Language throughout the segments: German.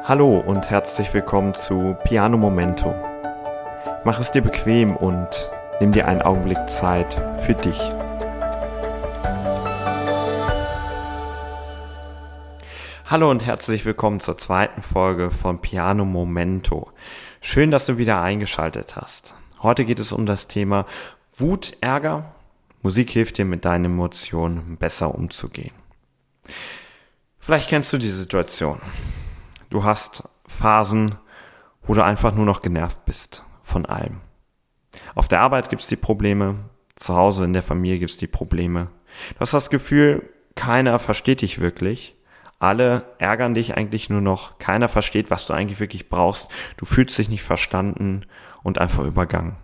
Hallo und herzlich willkommen zu Piano Momento. Mach es dir bequem und nimm dir einen Augenblick Zeit für dich. Hallo und herzlich willkommen zur zweiten Folge von Piano Momento. Schön, dass du wieder eingeschaltet hast. Heute geht es um das Thema Wut, Ärger. Musik hilft dir mit deinen Emotionen besser umzugehen. Vielleicht kennst du die Situation. Du hast Phasen, wo du einfach nur noch genervt bist von allem. Auf der Arbeit gibt's die Probleme, zu Hause in der Familie gibt's die Probleme. Du hast das Gefühl, keiner versteht dich wirklich. Alle ärgern dich eigentlich nur noch. Keiner versteht, was du eigentlich wirklich brauchst. Du fühlst dich nicht verstanden und einfach übergangen.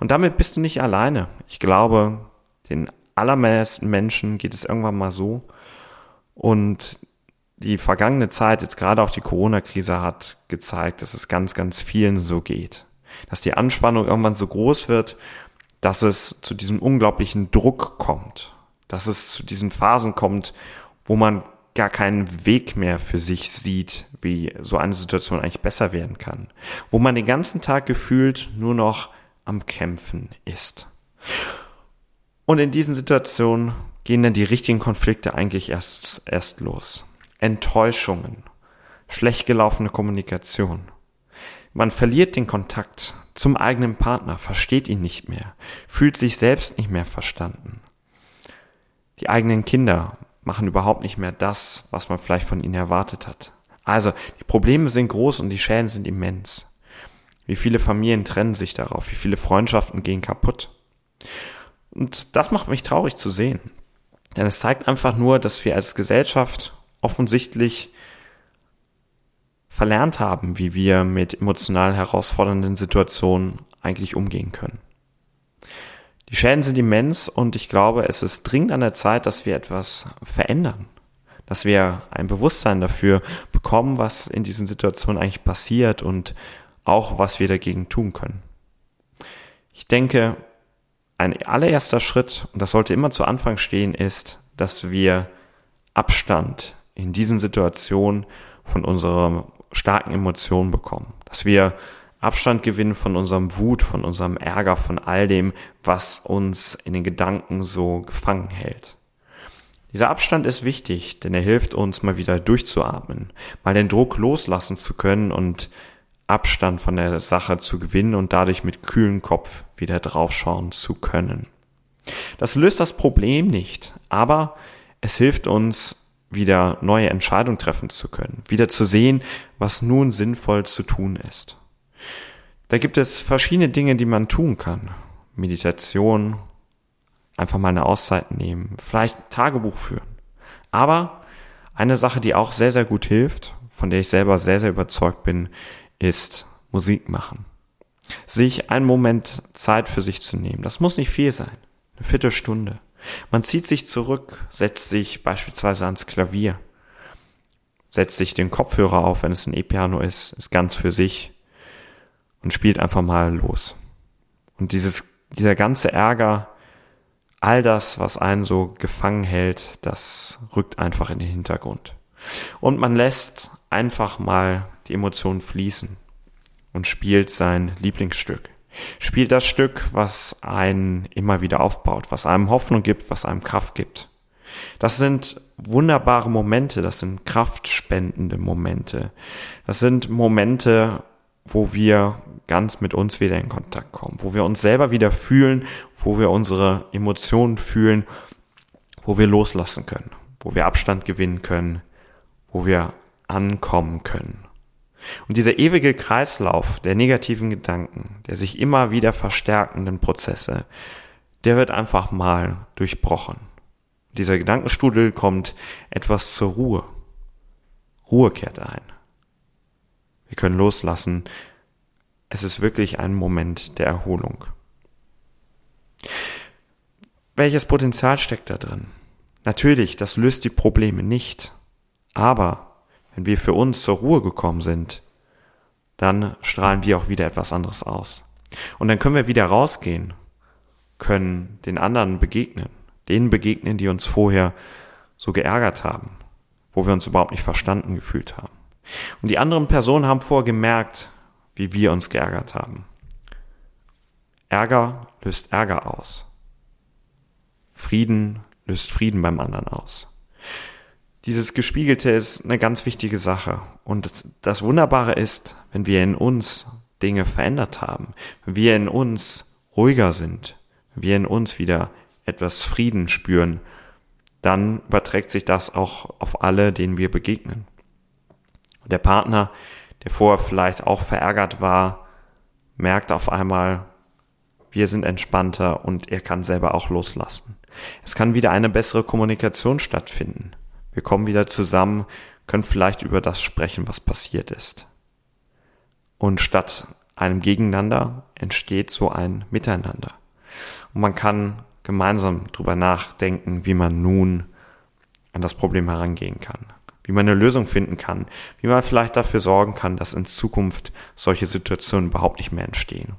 Und damit bist du nicht alleine. Ich glaube, den allermeisten Menschen geht es irgendwann mal so. Und die vergangene Zeit, jetzt gerade auch die Corona-Krise hat gezeigt, dass es ganz, ganz vielen so geht. Dass die Anspannung irgendwann so groß wird, dass es zu diesem unglaublichen Druck kommt. Dass es zu diesen Phasen kommt, wo man gar keinen Weg mehr für sich sieht, wie so eine Situation eigentlich besser werden kann. Wo man den ganzen Tag gefühlt nur noch am Kämpfen ist. Und in diesen Situationen gehen dann die richtigen Konflikte eigentlich erst, erst los. Enttäuschungen, schlecht gelaufene Kommunikation. Man verliert den Kontakt zum eigenen Partner, versteht ihn nicht mehr, fühlt sich selbst nicht mehr verstanden. Die eigenen Kinder machen überhaupt nicht mehr das, was man vielleicht von ihnen erwartet hat. Also, die Probleme sind groß und die Schäden sind immens. Wie viele Familien trennen sich darauf? Wie viele Freundschaften gehen kaputt? Und das macht mich traurig zu sehen. Denn es zeigt einfach nur, dass wir als Gesellschaft offensichtlich verlernt haben, wie wir mit emotional herausfordernden Situationen eigentlich umgehen können. Die Schäden sind immens und ich glaube, es ist dringend an der Zeit, dass wir etwas verändern. Dass wir ein Bewusstsein dafür bekommen, was in diesen Situationen eigentlich passiert und auch, was wir dagegen tun können. Ich denke, ein allererster Schritt, und das sollte immer zu Anfang stehen, ist, dass wir Abstand in diesen Situationen von unserer starken Emotionen bekommen. Dass wir Abstand gewinnen von unserem Wut, von unserem Ärger, von all dem, was uns in den Gedanken so gefangen hält. Dieser Abstand ist wichtig, denn er hilft uns mal wieder durchzuatmen, mal den Druck loslassen zu können und Abstand von der Sache zu gewinnen und dadurch mit kühlem Kopf wieder draufschauen zu können. Das löst das Problem nicht, aber es hilft uns wieder neue Entscheidungen treffen zu können, wieder zu sehen, was nun sinnvoll zu tun ist. Da gibt es verschiedene Dinge, die man tun kann. Meditation, einfach mal eine Auszeit nehmen, vielleicht Tagebuch führen. Aber eine Sache, die auch sehr, sehr gut hilft, von der ich selber sehr, sehr überzeugt bin, ist Musik machen. Sich einen Moment Zeit für sich zu nehmen. Das muss nicht viel sein. Eine Viertelstunde. Man zieht sich zurück, setzt sich beispielsweise ans Klavier, setzt sich den Kopfhörer auf, wenn es ein E-Piano ist, ist ganz für sich und spielt einfach mal los. Und dieses, dieser ganze Ärger, all das, was einen so gefangen hält, das rückt einfach in den Hintergrund. Und man lässt einfach mal die Emotionen fließen und spielt sein Lieblingsstück spielt das Stück, was einen immer wieder aufbaut, was einem Hoffnung gibt, was einem Kraft gibt. Das sind wunderbare Momente, das sind kraftspendende Momente. Das sind Momente, wo wir ganz mit uns wieder in Kontakt kommen, wo wir uns selber wieder fühlen, wo wir unsere Emotionen fühlen, wo wir loslassen können, wo wir Abstand gewinnen können, wo wir ankommen können. Und dieser ewige Kreislauf der negativen Gedanken, der sich immer wieder verstärkenden Prozesse, der wird einfach mal durchbrochen. Dieser Gedankenstrudel kommt etwas zur Ruhe. Ruhe kehrt ein. Wir können loslassen. Es ist wirklich ein Moment der Erholung. Welches Potenzial steckt da drin? Natürlich, das löst die Probleme nicht. Aber wenn wir für uns zur Ruhe gekommen sind, dann strahlen wir auch wieder etwas anderes aus. Und dann können wir wieder rausgehen, können den anderen begegnen, denen begegnen, die uns vorher so geärgert haben, wo wir uns überhaupt nicht verstanden gefühlt haben. Und die anderen Personen haben vorher gemerkt, wie wir uns geärgert haben. Ärger löst Ärger aus. Frieden löst Frieden beim anderen aus. Dieses Gespiegelte ist eine ganz wichtige Sache. Und das Wunderbare ist, wenn wir in uns Dinge verändert haben, wenn wir in uns ruhiger sind, wenn wir in uns wieder etwas Frieden spüren, dann überträgt sich das auch auf alle, denen wir begegnen. Der Partner, der vorher vielleicht auch verärgert war, merkt auf einmal, wir sind entspannter und er kann selber auch loslassen. Es kann wieder eine bessere Kommunikation stattfinden. Wir kommen wieder zusammen, können vielleicht über das sprechen, was passiert ist. Und statt einem Gegeneinander entsteht so ein Miteinander. Und man kann gemeinsam drüber nachdenken, wie man nun an das Problem herangehen kann, wie man eine Lösung finden kann, wie man vielleicht dafür sorgen kann, dass in Zukunft solche Situationen überhaupt nicht mehr entstehen.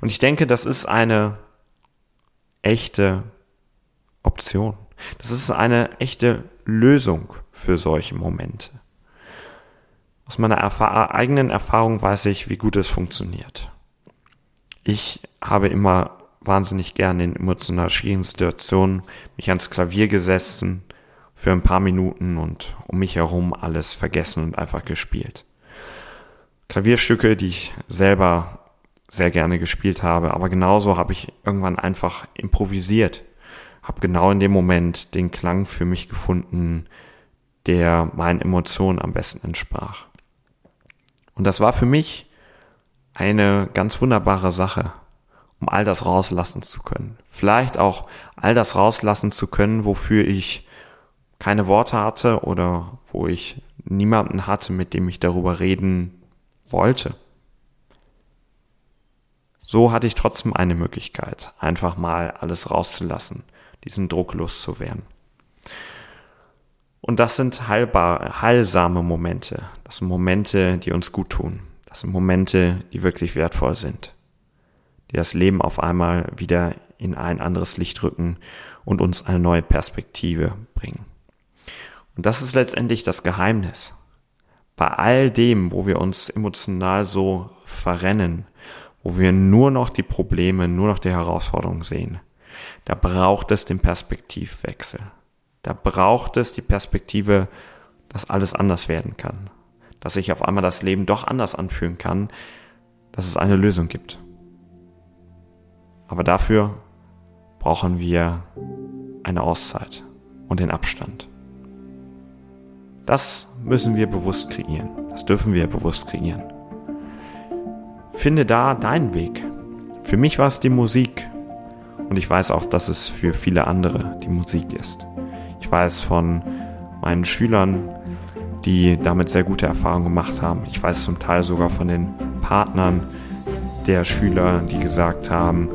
Und ich denke, das ist eine echte Option. Das ist eine echte Lösung für solche Momente. Aus meiner Erfahr eigenen Erfahrung weiß ich, wie gut es funktioniert. Ich habe immer wahnsinnig gerne in emotional schwierigen Situationen mich ans Klavier gesessen für ein paar Minuten und um mich herum alles vergessen und einfach gespielt. Klavierstücke, die ich selber sehr gerne gespielt habe, aber genauso habe ich irgendwann einfach improvisiert, habe genau in dem Moment den Klang für mich gefunden, der meinen Emotionen am besten entsprach. Und das war für mich eine ganz wunderbare Sache, um all das rauslassen zu können. Vielleicht auch all das rauslassen zu können, wofür ich keine Worte hatte oder wo ich niemanden hatte, mit dem ich darüber reden wollte. So hatte ich trotzdem eine Möglichkeit, einfach mal alles rauszulassen, diesen Druck loszuwerden. Und das sind heilbar, heilsame Momente. Das sind Momente, die uns gut tun. Das sind Momente, die wirklich wertvoll sind die das Leben auf einmal wieder in ein anderes Licht rücken und uns eine neue Perspektive bringen. Und das ist letztendlich das Geheimnis. Bei all dem, wo wir uns emotional so verrennen, wo wir nur noch die Probleme, nur noch die Herausforderungen sehen, da braucht es den Perspektivwechsel. Da braucht es die Perspektive, dass alles anders werden kann. Dass sich auf einmal das Leben doch anders anfühlen kann, dass es eine Lösung gibt. Aber dafür brauchen wir eine Auszeit und den Abstand. Das müssen wir bewusst kreieren. Das dürfen wir bewusst kreieren. Finde da deinen Weg. Für mich war es die Musik. Und ich weiß auch, dass es für viele andere die Musik ist. Ich weiß von meinen Schülern, die damit sehr gute Erfahrungen gemacht haben. Ich weiß zum Teil sogar von den Partnern der Schüler, die gesagt haben,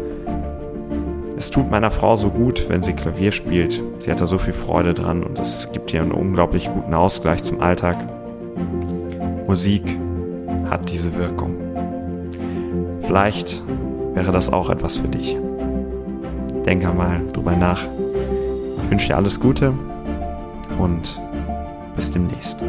es tut meiner Frau so gut, wenn sie Klavier spielt. Sie hat da so viel Freude dran und es gibt ihr einen unglaublich guten Ausgleich zum Alltag. Musik hat diese Wirkung. Vielleicht wäre das auch etwas für dich. Denk einmal drüber nach. Ich wünsche dir alles Gute und bis demnächst.